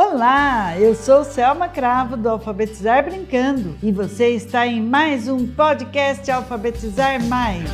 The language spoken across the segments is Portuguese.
Olá, eu sou Selma Cravo do Alfabetizar Brincando e você está em mais um podcast Alfabetizar Mais.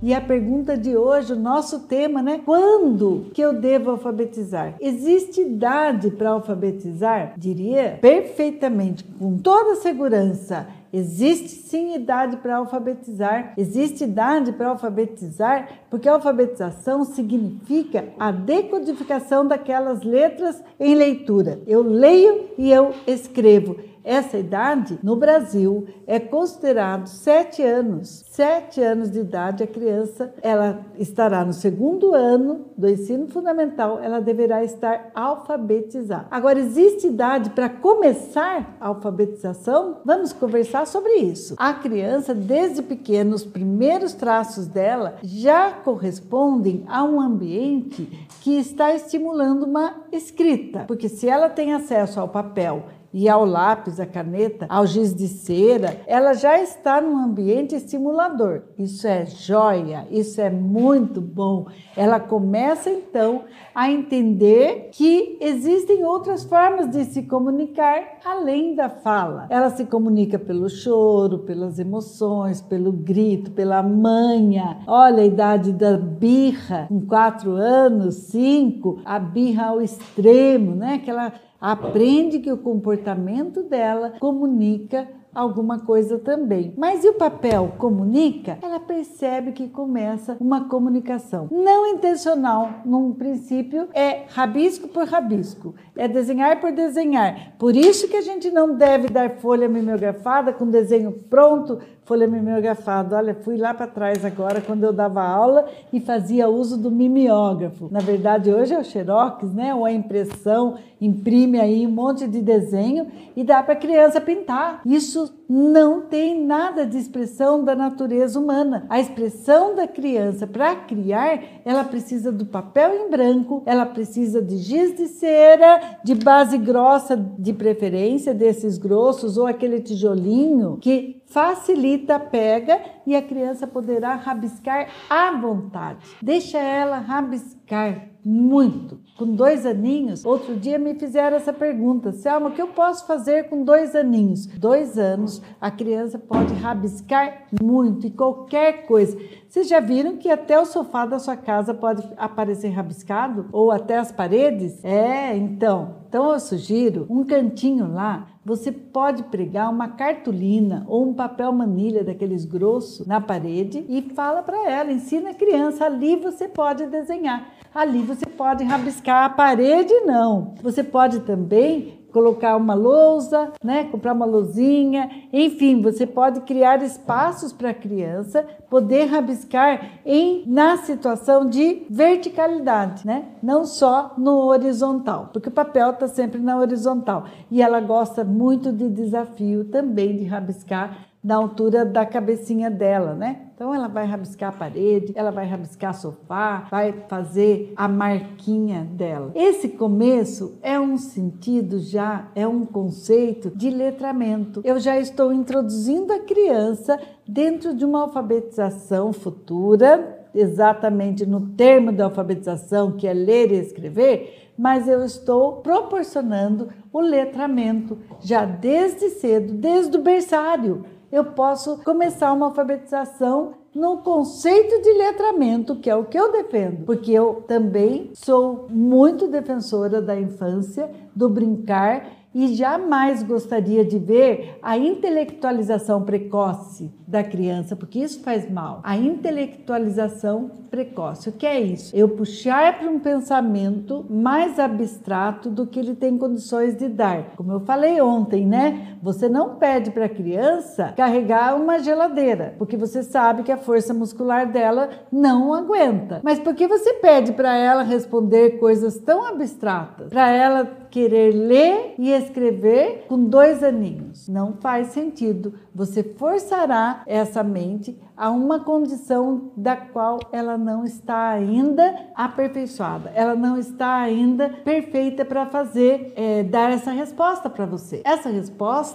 E a pergunta de hoje, o nosso tema, né? Quando que eu devo alfabetizar? Existe idade para alfabetizar? Diria perfeitamente, com toda segurança Existe sim idade para alfabetizar. Existe idade para alfabetizar porque a alfabetização significa a decodificação daquelas letras em leitura. Eu leio e eu escrevo. Essa idade, no Brasil, é considerado sete anos. Sete anos de idade, a criança ela estará no segundo ano do ensino fundamental, ela deverá estar alfabetizada. Agora, existe idade para começar a alfabetização? Vamos conversar sobre isso. A criança, desde pequena, os primeiros traços dela já correspondem a um ambiente que está estimulando uma escrita, porque se ela tem acesso ao papel e ao lápis, à caneta, ao giz de cera, ela já está num ambiente estimulador. Isso é joia, isso é muito bom. Ela começa então a entender que existem outras formas de se comunicar além da fala. Ela se comunica pelo choro, pelas emoções, pelo grito, pela manha. Olha a idade da birra, com quatro anos, cinco, a birra ao extremo, né? Que ela aprende que o comportamento dela comunica alguma coisa também. Mas e o papel comunica? Ela percebe que começa uma comunicação não intencional, num princípio é rabisco por rabisco, é desenhar por desenhar. Por isso que a gente não deve dar folha mimeografada com desenho pronto, folha mimeografada. Olha, fui lá para trás agora quando eu dava aula e fazia uso do mimeógrafo. Na verdade, hoje é o xerox, né? Ou a impressão, imprime aí um monte de desenho e dá para a criança pintar. Isso não tem nada de expressão da natureza humana. A expressão da criança para criar, ela precisa do papel em branco, ela precisa de giz de cera, de base grossa de preferência, desses grossos, ou aquele tijolinho que facilita a pega e a criança poderá rabiscar à vontade. Deixa ela rabiscar muito. Com dois aninhos, outro dia me fizeram essa pergunta: Selma, o que eu posso fazer com dois aninhos? Dois anos, a criança pode rabiscar muito e qualquer coisa. Vocês já viram que até o sofá da sua casa pode aparecer rabiscado? Ou até as paredes? É, então. Então eu sugiro um cantinho lá. Você pode pregar uma cartolina ou um papel manilha daqueles grossos na parede e fala para ela, ensina a criança, ali você pode desenhar. Ali você pode rabiscar a parede, não. Você pode também colocar uma lousa, né, comprar uma luzinha, enfim, você pode criar espaços para a criança poder rabiscar em na situação de verticalidade, né? Não só no horizontal, porque o papel está sempre na horizontal e ela gosta muito de desafio também de rabiscar na altura da cabecinha dela, né? Então ela vai rabiscar a parede, ela vai rabiscar sofá, vai fazer a marquinha dela. Esse começo é um sentido já, é um conceito de letramento. Eu já estou introduzindo a criança dentro de uma alfabetização futura, exatamente no termo da alfabetização, que é ler e escrever, mas eu estou proporcionando o letramento já desde cedo, desde o berçário eu posso começar uma alfabetização no conceito de letramento, que é o que eu defendo, porque eu também sou muito defensora da infância, do brincar e jamais gostaria de ver a intelectualização precoce da criança, porque isso faz mal. A intelectualização precoce, o que é isso? Eu puxar para um pensamento mais abstrato do que ele tem condições de dar. Como eu falei ontem, né? Você não pede para a criança carregar uma geladeira, porque você sabe que a força muscular dela não aguenta. Mas por que você pede para ela responder coisas tão abstratas? Para ela querer ler e escrever com dois aninhos. Não faz sentido. Você forçará essa mente a uma condição da qual ela não está ainda aperfeiçoada, ela não está ainda perfeita para fazer, é, dar essa resposta para você. Essa resposta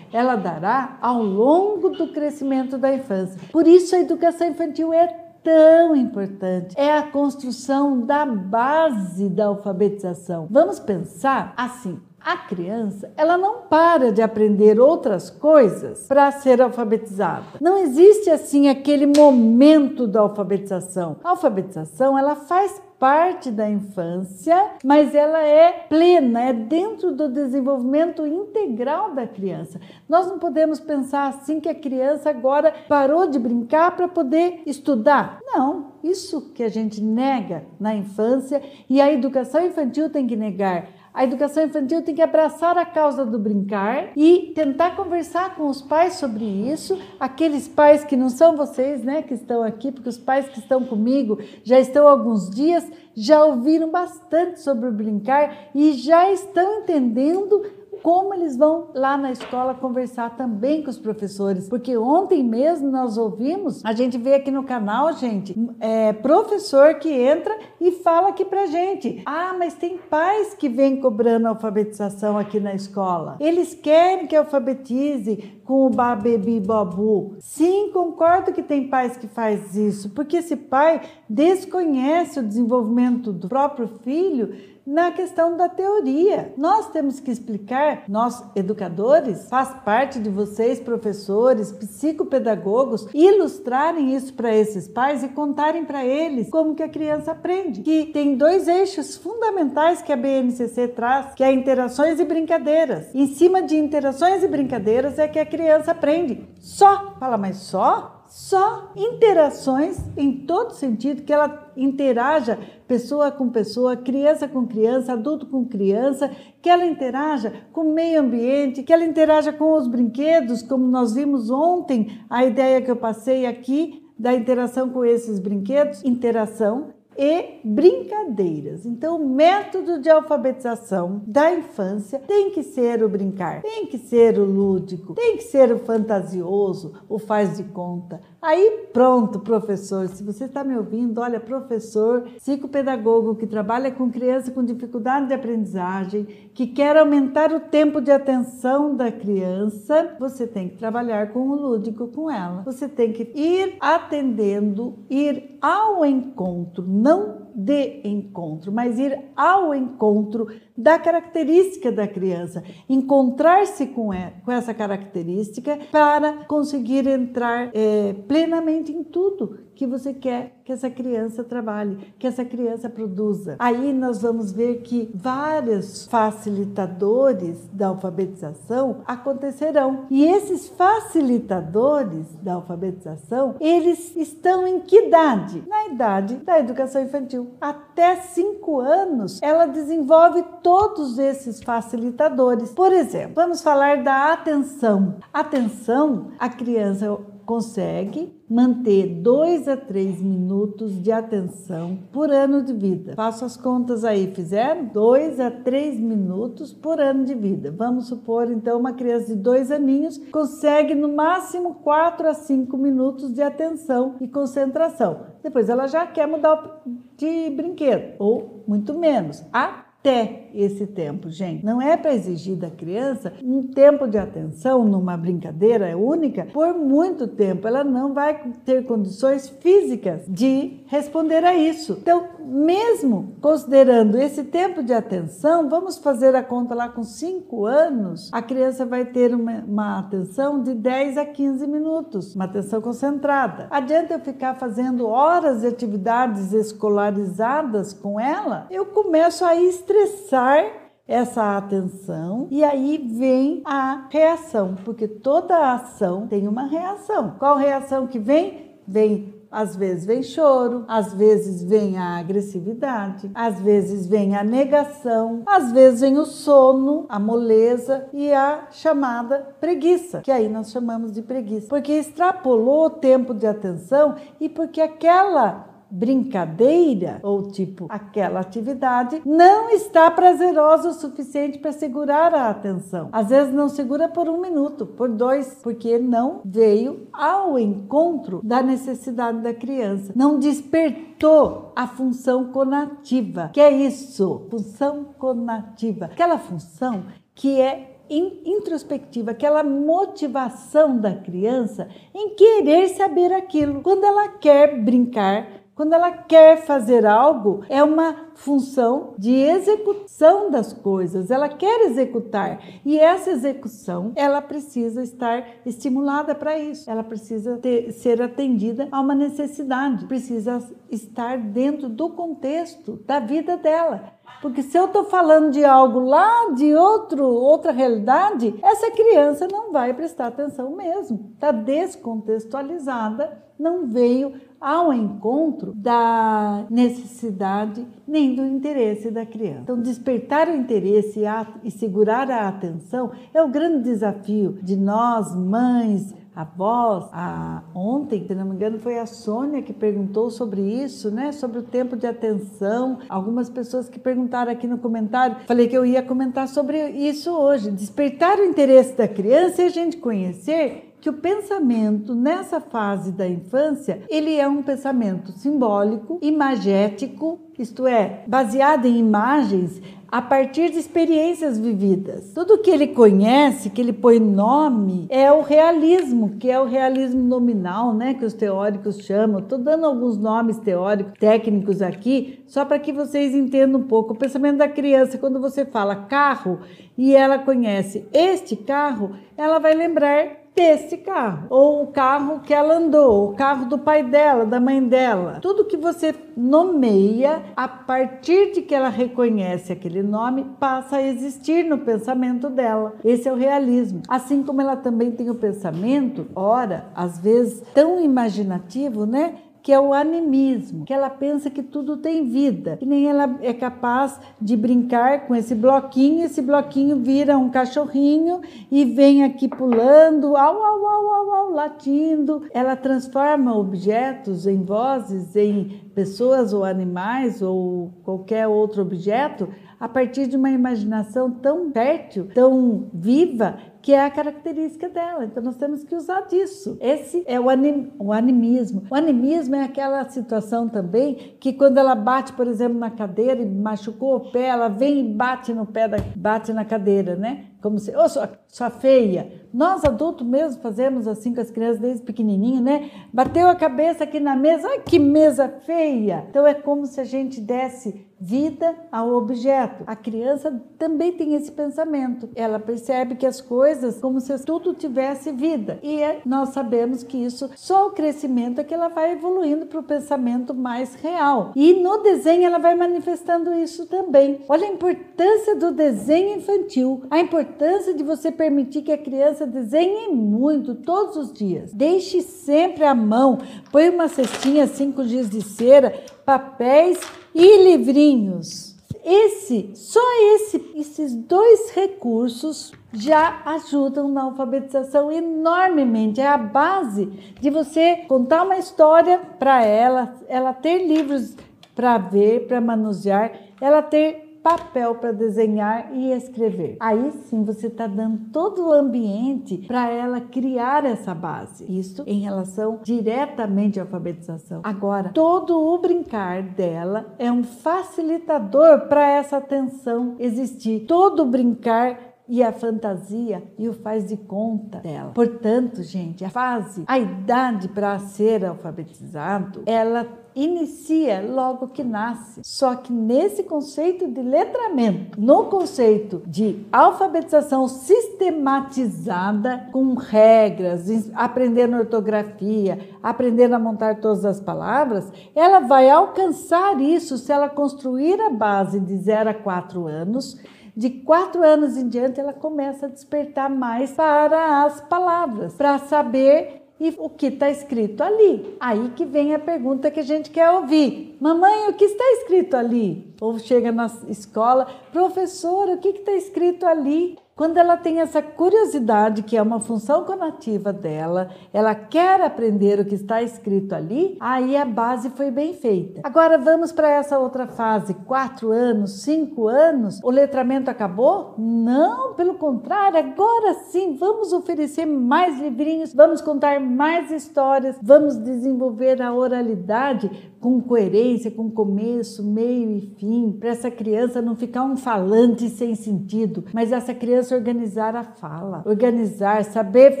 ela dará ao longo do crescimento da infância. Por isso a educação infantil é tão importante. É a construção da base da alfabetização. Vamos pensar assim: a criança, ela não para de aprender outras coisas para ser alfabetizada. Não existe assim aquele momento da alfabetização. A alfabetização, ela faz parte da infância, mas ela é plena, é dentro do desenvolvimento integral da criança. Nós não podemos pensar assim que a criança agora parou de brincar para poder estudar. Não, isso que a gente nega na infância e a educação infantil tem que negar a educação infantil tem que abraçar a causa do brincar e tentar conversar com os pais sobre isso, aqueles pais que não são vocês, né, que estão aqui, porque os pais que estão comigo já estão há alguns dias, já ouviram bastante sobre o brincar e já estão entendendo como eles vão lá na escola conversar também com os professores. Porque ontem mesmo nós ouvimos, a gente vê aqui no canal, gente, é, professor que entra e fala aqui pra gente: ah, mas tem pais que vêm cobrando alfabetização aqui na escola. Eles querem que alfabetize com o babebi babu. Sim, concordo que tem pais que faz isso, porque esse pai desconhece o desenvolvimento do próprio filho na questão da teoria. Nós temos que explicar, nós educadores, faz parte de vocês, professores, psicopedagogos, ilustrarem isso para esses pais e contarem para eles como que a criança aprende. Que tem dois eixos fundamentais que a BNCC traz, que é interações e brincadeiras. Em cima de interações e brincadeiras é que a criança aprende. Só, fala, mas só? Só interações em todo sentido, que ela interaja pessoa com pessoa, criança com criança, adulto com criança, que ela interaja com o meio ambiente, que ela interaja com os brinquedos, como nós vimos ontem, a ideia que eu passei aqui da interação com esses brinquedos, interação e brincadeiras. Então, o método de alfabetização da infância tem que ser o brincar, tem que ser o lúdico, tem que ser o fantasioso, o faz de conta. Aí pronto, professor, se você está me ouvindo, olha, professor, psicopedagogo que trabalha com criança com dificuldade de aprendizagem, que quer aumentar o tempo de atenção da criança, você tem que trabalhar com o lúdico com ela. Você tem que ir atendendo, ir ao encontro, não de encontro, mas ir ao encontro da característica da criança, encontrar-se com, essa característica para conseguir entrar é, plenamente em tudo que você quer que essa criança trabalhe, que essa criança produza. Aí nós vamos ver que vários facilitadores da alfabetização acontecerão. E esses facilitadores da alfabetização, eles estão em que idade? Na idade da educação infantil. Até cinco anos, ela desenvolve todos esses facilitadores. Por exemplo, vamos falar da atenção. Atenção, a criança consegue manter 2 a 3 minutos de atenção por ano de vida. Faço as contas aí, fizeram? 2 a 3 minutos por ano de vida. Vamos supor, então, uma criança de dois aninhos consegue no máximo 4 a 5 minutos de atenção e concentração. Depois ela já quer mudar de brinquedo, ou muito menos. A até esse tempo, gente. Não é para exigir da criança um tempo de atenção numa brincadeira única por muito tempo. Ela não vai ter condições físicas de responder a isso. Então, mesmo considerando esse tempo de atenção, vamos fazer a conta lá com 5 anos, a criança vai ter uma, uma atenção de 10 a 15 minutos, uma atenção concentrada. Adianta eu ficar fazendo horas de atividades escolarizadas com ela? Eu começo a estressar estressar essa atenção e aí vem a reação, porque toda ação tem uma reação. Qual reação que vem? Vem às vezes vem choro, às vezes vem a agressividade, às vezes vem a negação, às vezes vem o sono, a moleza e a chamada preguiça, que aí nós chamamos de preguiça, porque extrapolou o tempo de atenção e porque aquela brincadeira ou tipo aquela atividade não está prazerosa o suficiente para segurar a atenção. Às vezes não segura por um minuto, por dois, porque não veio ao encontro da necessidade da criança, não despertou a função conativa. Que é isso? Função conativa, aquela função que é introspectiva, aquela motivação da criança em querer saber aquilo. Quando ela quer brincar, quando ela quer fazer algo, é uma função de execução das coisas. Ela quer executar e essa execução ela precisa estar estimulada para isso. Ela precisa ter, ser atendida a uma necessidade, precisa estar dentro do contexto da vida dela. Porque se eu estou falando de algo lá de outro, outra realidade, essa criança não vai prestar atenção mesmo. Está descontextualizada, não veio ao encontro da necessidade nem do interesse da criança. Então, despertar o interesse e segurar a atenção é o grande desafio de nós, mães, avós. A, ontem, se não me engano, foi a Sônia que perguntou sobre isso, né? Sobre o tempo de atenção. Algumas pessoas que perguntaram aqui no comentário, falei que eu ia comentar sobre isso hoje. Despertar o interesse da criança e a gente conhecer que o pensamento nessa fase da infância, ele é um pensamento simbólico, imagético, isto é, baseado em imagens a partir de experiências vividas. Tudo que ele conhece, que ele põe nome, é o realismo, que é o realismo nominal, né, que os teóricos chamam. Estou dando alguns nomes teóricos, técnicos aqui, só para que vocês entendam um pouco. O pensamento da criança, quando você fala carro e ela conhece este carro, ela vai lembrar desse carro, ou o carro que ela andou, o carro do pai dela, da mãe dela. Tudo que você nomeia, a partir de que ela reconhece aquele nome, passa a existir no pensamento dela. Esse é o realismo. Assim como ela também tem o pensamento, ora, às vezes tão imaginativo, né? Que é o animismo, que ela pensa que tudo tem vida, que nem ela é capaz de brincar com esse bloquinho, esse bloquinho vira um cachorrinho e vem aqui pulando, au, au, au, au, au latindo. Ela transforma objetos em vozes, em pessoas ou animais ou qualquer outro objeto a partir de uma imaginação tão fértil, tão viva, que é a característica dela. Então nós temos que usar disso. Esse é o, anim, o animismo. O animismo é aquela situação também que quando ela bate, por exemplo, na cadeira e machucou o pé, ela vem e bate no pé, da, bate na cadeira, né? Como se, ô, oh, sua, sua feia. Nós adultos mesmo fazemos assim com as crianças desde pequenininho, né? Bateu a cabeça aqui na mesa, ai que mesa feia. Então é como se a gente desse vida ao objeto. A criança também tem esse pensamento. Ela percebe que as coisas como se tudo tivesse vida. E é, nós sabemos que isso só o crescimento é que ela vai evoluindo para o pensamento mais real. E no desenho ela vai manifestando isso também. Olha a importância do desenho infantil, a importância de você permitir que a criança desenhe muito todos os dias. Deixe sempre à mão, põe uma cestinha com giz de cera, papéis e livrinhos. Esse, só esse, esses dois recursos já ajudam na alfabetização enormemente. É a base de você contar uma história para ela, ela ter livros para ver, para manusear, ela ter papel para desenhar e escrever. Aí sim você está dando todo o ambiente para ela criar essa base. Isso em relação diretamente à alfabetização. Agora, todo o brincar dela é um facilitador para essa atenção existir. Todo brincar e a fantasia e o faz de conta dela. Portanto, gente, a fase, a idade para ser alfabetizado, ela inicia logo que nasce. Só que nesse conceito de letramento, no conceito de alfabetização sistematizada, com regras, aprendendo ortografia, aprendendo a montar todas as palavras, ela vai alcançar isso se ela construir a base de 0 a 4 anos. De quatro anos em diante, ela começa a despertar mais para as palavras, para saber e o que está escrito ali. Aí que vem a pergunta que a gente quer ouvir: Mamãe, o que está escrito ali? Ou chega na escola, professora, o que está escrito ali? Quando ela tem essa curiosidade, que é uma função conativa dela, ela quer aprender o que está escrito ali, aí a base foi bem feita. Agora vamos para essa outra fase, quatro anos, cinco anos, o letramento acabou? Não, pelo contrário, agora sim, vamos oferecer mais livrinhos, vamos contar mais histórias, vamos desenvolver a oralidade com coerência, com começo, meio e fim, para essa criança não ficar um falante sem sentido, mas essa criança criança organizar a fala, organizar, saber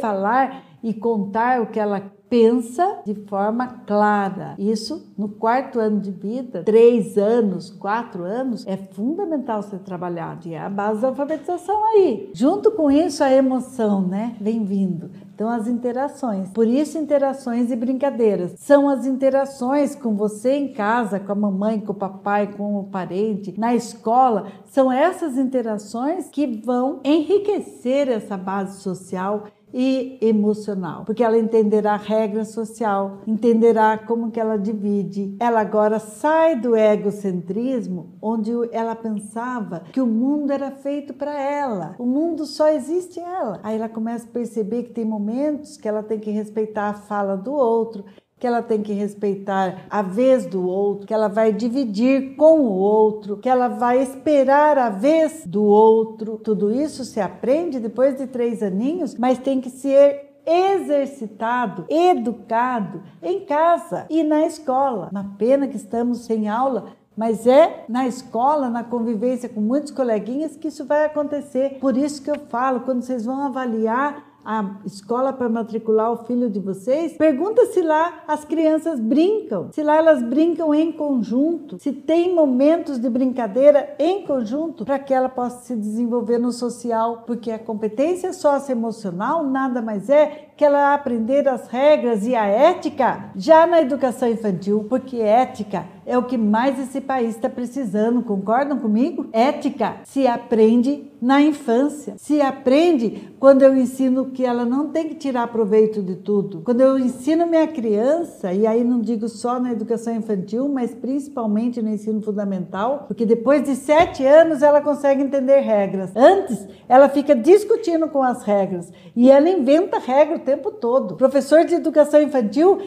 falar e contar o que ela pensa de forma clara. Isso no quarto ano de vida, três anos, quatro anos, é fundamental ser trabalhado e é a base da alfabetização aí. Junto com isso, a emoção, né? Vem vindo. Então, as interações. Por isso, interações e brincadeiras. São as interações com você em casa, com a mamãe, com o papai, com o parente, na escola. São essas interações que vão enriquecer essa base social e emocional, porque ela entenderá a regra social, entenderá como que ela divide. Ela agora sai do egocentrismo, onde ela pensava que o mundo era feito para ela, o mundo só existe ela. Aí ela começa a perceber que tem momentos que ela tem que respeitar a fala do outro, que ela tem que respeitar a vez do outro, que ela vai dividir com o outro, que ela vai esperar a vez do outro. Tudo isso se aprende depois de três aninhos, mas tem que ser exercitado, educado em casa e na escola. Uma pena que estamos sem aula, mas é na escola, na convivência com muitos coleguinhas que isso vai acontecer. Por isso que eu falo, quando vocês vão avaliar a escola para matricular o filho de vocês, pergunta se lá as crianças brincam, se lá elas brincam em conjunto, se tem momentos de brincadeira em conjunto para que ela possa se desenvolver no social, porque a competência socioemocional nada mais é que ela aprender as regras e a ética já na educação infantil, porque ética é o que mais esse país está precisando, concordam comigo? Ética se aprende na infância, se aprende quando eu ensino que ela não tem que tirar proveito de tudo. Quando eu ensino minha criança, e aí não digo só na educação infantil, mas principalmente no ensino fundamental, porque depois de sete anos ela consegue entender regras. Antes, ela fica discutindo com as regras e ela inventa regra o tempo todo. professor de educação infantil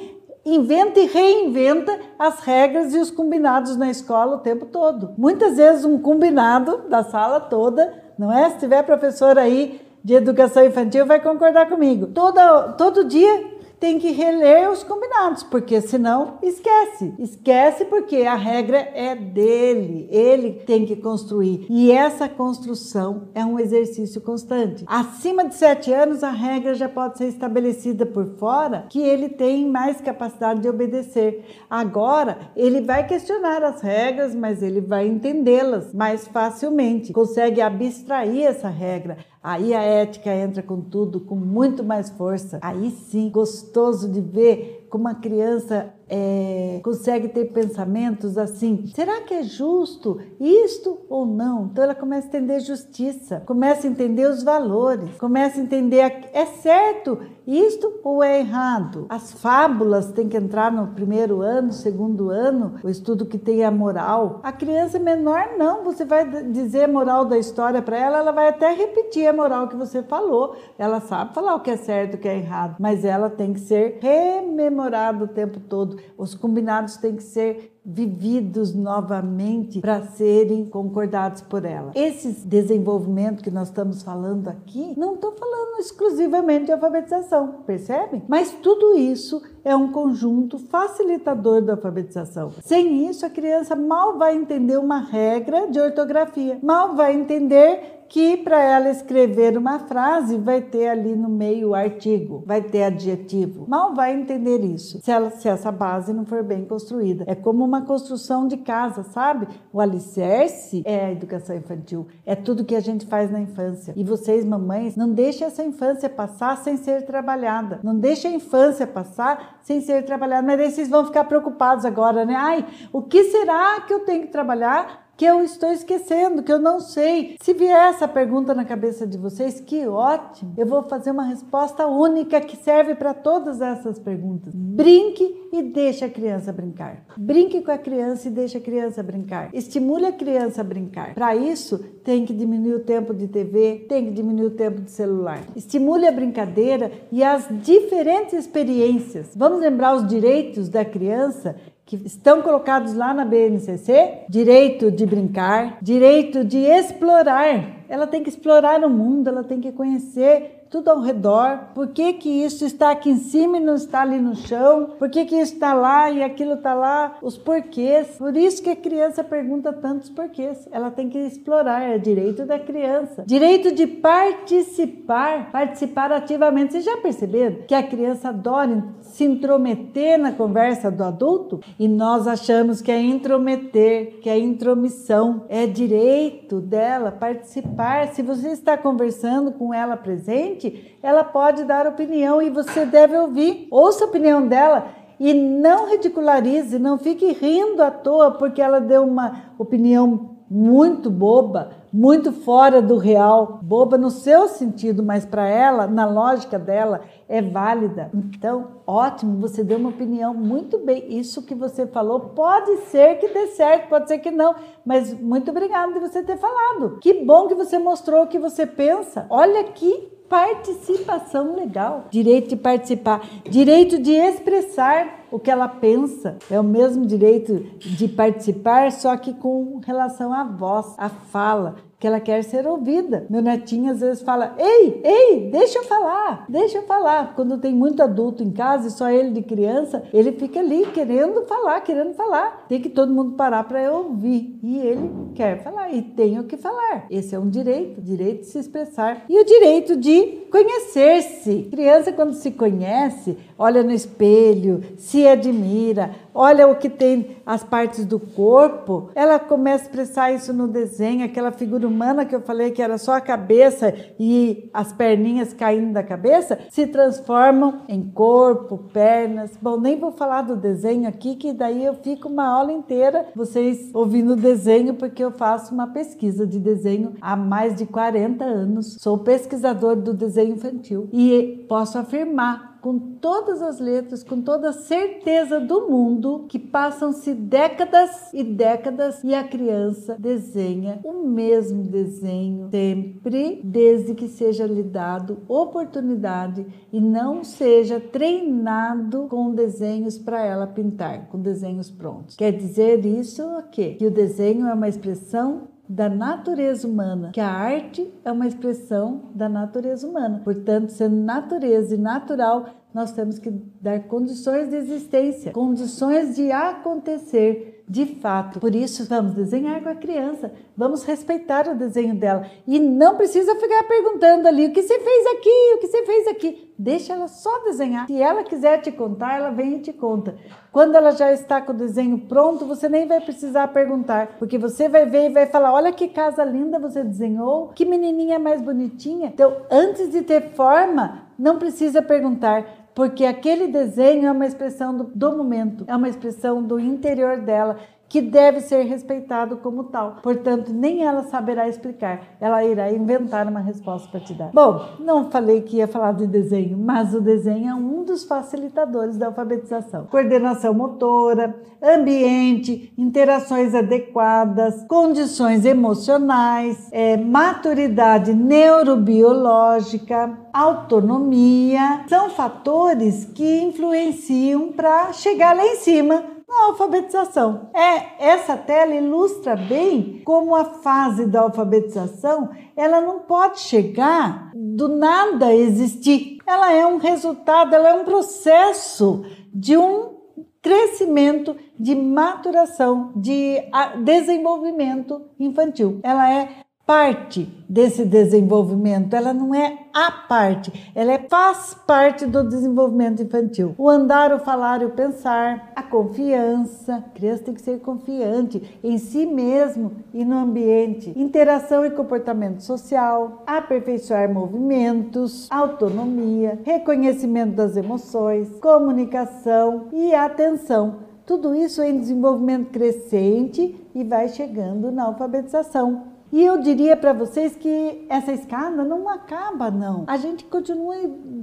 inventa e reinventa as regras e os combinados na escola o tempo todo. Muitas vezes um combinado da sala toda, não é? Se tiver professor aí de educação infantil vai concordar comigo. Todo, todo dia tem que reler os combinados, porque senão esquece. Esquece porque a regra é dele, ele tem que construir. E essa construção é um exercício constante. Acima de sete anos, a regra já pode ser estabelecida por fora, que ele tem mais capacidade de obedecer. Agora, ele vai questionar as regras, mas ele vai entendê-las mais facilmente, consegue abstrair essa regra. Aí a ética entra com tudo, com muito mais força. Aí sim, gostoso de ver como uma criança é, consegue ter pensamentos assim: será que é justo isto ou não? Então ela começa a entender justiça, começa a entender os valores, começa a entender é certo isto ou é errado. As fábulas têm que entrar no primeiro ano, segundo ano, o estudo que tem a moral. A criança menor não, você vai dizer a moral da história para ela, ela vai até repetir a moral que você falou. Ela sabe falar o que é certo, o que é errado, mas ela tem que ser rememorada o tempo todo os combinados têm que ser vividos novamente para serem concordados por ela. Esse desenvolvimento que nós estamos falando aqui, não estou falando exclusivamente de alfabetização, percebem? Mas tudo isso é um conjunto facilitador da alfabetização. Sem isso, a criança mal vai entender uma regra de ortografia, mal vai entender que para ela escrever uma frase vai ter ali no meio artigo, vai ter adjetivo. Mal vai entender isso se, ela, se essa base não for bem construída. É como uma construção de casa, sabe? O alicerce é a educação infantil, é tudo que a gente faz na infância. E vocês, mamães, não deixem essa infância passar sem ser trabalhada. Não deixem a infância passar sem ser trabalhada. Mas aí vocês vão ficar preocupados agora, né? Ai, o que será que eu tenho que trabalhar que eu estou esquecendo, que eu não sei. Se vier essa pergunta na cabeça de vocês, que ótimo! Eu vou fazer uma resposta única que serve para todas essas perguntas. Brinque e deixe a criança brincar. Brinque com a criança e deixe a criança brincar. Estimule a criança a brincar. Para isso, tem que diminuir o tempo de TV, tem que diminuir o tempo de celular. Estimule a brincadeira e as diferentes experiências. Vamos lembrar os direitos da criança que estão colocados lá na BNCC, direito de brincar, direito de explorar. Ela tem que explorar o mundo, ela tem que conhecer tudo ao redor? Por que, que isso está aqui em cima e não está ali no chão? Por que, que isso está lá e aquilo está lá? Os porquês. Por isso que a criança pergunta tantos porquês. Ela tem que explorar, é direito da criança. Direito de participar, participar ativamente. Vocês já perceberam que a criança adora se intrometer na conversa do adulto? E nós achamos que é intrometer, que é intromissão. É direito dela participar. Se você está conversando com ela presente, ela pode dar opinião e você deve ouvir. Ouça a opinião dela e não ridicularize, não fique rindo à toa porque ela deu uma opinião muito boba, muito fora do real, boba no seu sentido, mas para ela, na lógica dela, é válida. Então, ótimo, você deu uma opinião muito bem. Isso que você falou pode ser que dê certo, pode ser que não, mas muito obrigada de você ter falado. Que bom que você mostrou o que você pensa. Olha que participação legal. Direito de participar, direito de expressar o que ela pensa. É o mesmo direito de participar, só que com relação à voz, à fala que ela quer ser ouvida. Meu netinho às vezes fala: Ei, ei, deixa eu falar, deixa eu falar. Quando tem muito adulto em casa e só ele de criança, ele fica ali querendo falar, querendo falar. Tem que todo mundo parar para ouvir. E ele quer falar e tem o que falar. Esse é um direito, direito de se expressar. E o direito de conhecer-se. Criança, quando se conhece, olha no espelho, se admira, olha o que tem as partes do corpo, ela começa a expressar isso no desenho, aquela figura humana que eu falei que era só a cabeça e as perninhas caindo da cabeça, se transformam em corpo, pernas. Bom, nem vou falar do desenho aqui, que daí eu fico uma aula inteira vocês ouvindo o desenho, porque eu faço uma pesquisa de desenho há mais de 40 anos. Sou pesquisador do desenho infantil e posso afirmar com todas as letras, com toda a certeza do mundo, que passam-se décadas e décadas e a criança desenha o mesmo desenho sempre, desde que seja lhe dado oportunidade e não seja treinado com desenhos para ela pintar, com desenhos prontos. Quer dizer isso o quê? Que o desenho é uma expressão da natureza humana, que a arte é uma expressão da natureza humana. Portanto, sendo natureza e natural, nós temos que dar condições de existência, condições de acontecer de fato. Por isso, vamos desenhar com a criança, vamos respeitar o desenho dela e não precisa ficar perguntando ali o que você fez aqui, o que você fez aqui. Deixa ela só desenhar. Se ela quiser te contar, ela vem e te conta. Quando ela já está com o desenho pronto, você nem vai precisar perguntar, porque você vai ver e vai falar: olha que casa linda você desenhou, que menininha mais bonitinha. Então, antes de ter forma, não precisa perguntar porque aquele desenho é uma expressão do, do momento, é uma expressão do interior dela que deve ser respeitado como tal. Portanto, nem ela saberá explicar, ela irá inventar uma resposta para te dar. Bom, não falei que ia falar de desenho, mas o desenho é um dos facilitadores da alfabetização. Coordenação motora, ambiente, interações adequadas, condições emocionais, é, maturidade neurobiológica, autonomia, são fatores que influenciam para chegar lá em cima na alfabetização. É, essa tela ilustra bem como a fase da alfabetização, ela não pode chegar do nada existir. Ela é um resultado, ela é um processo de um crescimento, de maturação, de desenvolvimento infantil. Ela é parte desse desenvolvimento, ela não é a parte, ela é, faz parte do desenvolvimento infantil. O andar, o falar e o pensar, a confiança, a criança tem que ser confiante em si mesmo e no ambiente, interação e comportamento social, aperfeiçoar movimentos, autonomia, reconhecimento das emoções, comunicação e atenção. Tudo isso em desenvolvimento crescente e vai chegando na alfabetização. E eu diria para vocês que essa escada não acaba, não. A gente continua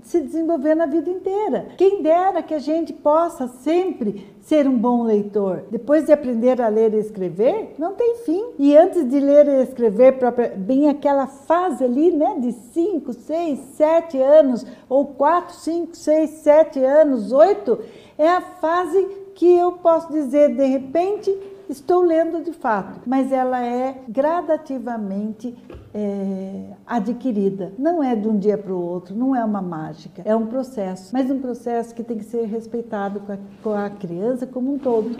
se desenvolvendo a vida inteira. Quem dera que a gente possa sempre ser um bom leitor. Depois de aprender a ler e escrever, não tem fim. E antes de ler e escrever, bem aquela fase ali, né, de 5, 6, 7 anos, ou 4, 5, 6, 7 anos, 8, é a fase que eu posso dizer, de repente, estou lendo de fato, mas ela é gradativamente é, adquirida. Não é de um dia para o outro, não é uma mágica, é um processo, mas um processo que tem que ser respeitado com a, com a criança como um todo.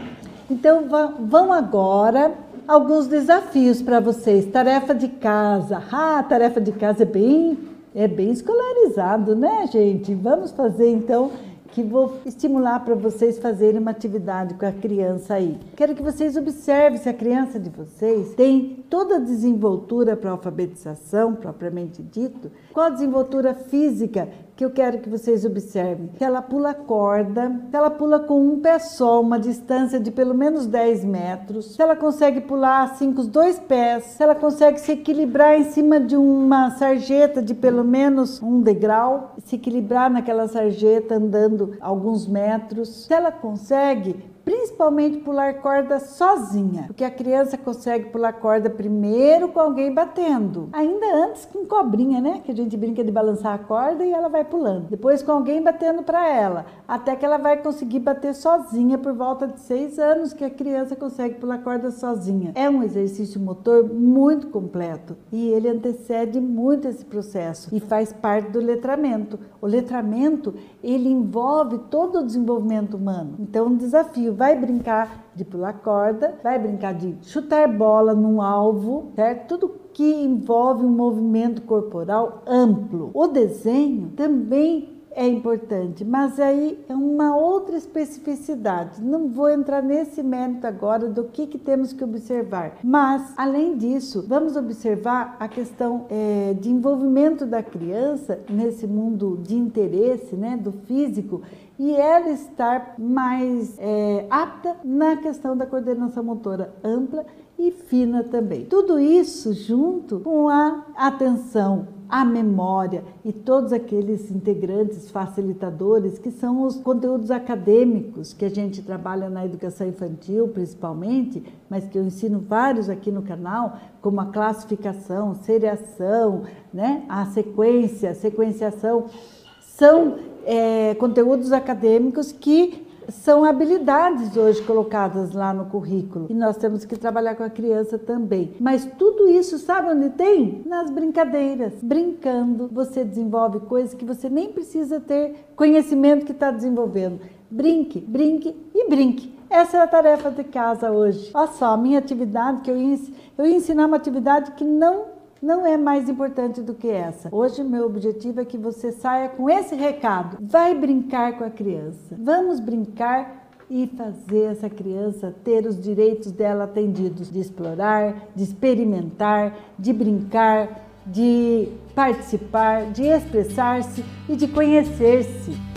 Então vão agora alguns desafios para vocês. Tarefa de casa. Ah, tarefa de casa é bem, é bem escolarizado, né, gente? Vamos fazer então que vou estimular para vocês fazerem uma atividade com a criança aí. Quero que vocês observem se a criança de vocês tem toda a desenvoltura para alfabetização, propriamente dito, qual a desenvoltura física que eu quero que vocês observem. Que ela pula corda, ela pula com um pé só, uma distância de pelo menos 10 metros, ela consegue pular assim com os dois pés, ela consegue se equilibrar em cima de uma sarjeta de pelo menos um degrau, se equilibrar naquela sarjeta andando alguns metros, se ela consegue principalmente pular corda sozinha, porque a criança consegue pular corda primeiro com alguém batendo, ainda antes com cobrinha, né? Que a gente brinca de balançar a corda e ela vai pulando. Depois com alguém batendo para ela, até que ela vai conseguir bater sozinha por volta de seis anos que a criança consegue pular corda sozinha. É um exercício motor muito completo e ele antecede muito esse processo e faz parte do letramento. O letramento ele envolve todo o desenvolvimento humano. Então, um desafio vai brincar de pular corda, vai brincar de chutar bola num alvo, certo? Tudo que envolve um movimento corporal amplo. O desenho também é importante, mas aí é uma outra especificidade. Não vou entrar nesse mérito agora do que, que temos que observar, mas além disso, vamos observar a questão é, de envolvimento da criança nesse mundo de interesse, né, do físico e ela estar mais é, apta na questão da coordenação motora ampla e fina também. Tudo isso junto com a atenção, a memória e todos aqueles integrantes facilitadores que são os conteúdos acadêmicos que a gente trabalha na educação infantil principalmente, mas que eu ensino vários aqui no canal, como a classificação, seriação, né? a sequência, sequenciação, são é, conteúdos acadêmicos que são habilidades hoje colocadas lá no currículo e nós temos que trabalhar com a criança também. Mas tudo isso, sabe onde tem? Nas brincadeiras. Brincando, você desenvolve coisas que você nem precisa ter conhecimento que está desenvolvendo. Brinque, brinque e brinque. Essa é a tarefa de casa hoje. Olha só, a minha atividade que eu ia, eu ia ensinar uma atividade que não não é mais importante do que essa. Hoje, meu objetivo é que você saia com esse recado. Vai brincar com a criança. Vamos brincar e fazer essa criança ter os direitos dela atendidos, de explorar, de experimentar, de brincar, de participar, de expressar-se e de conhecer-se.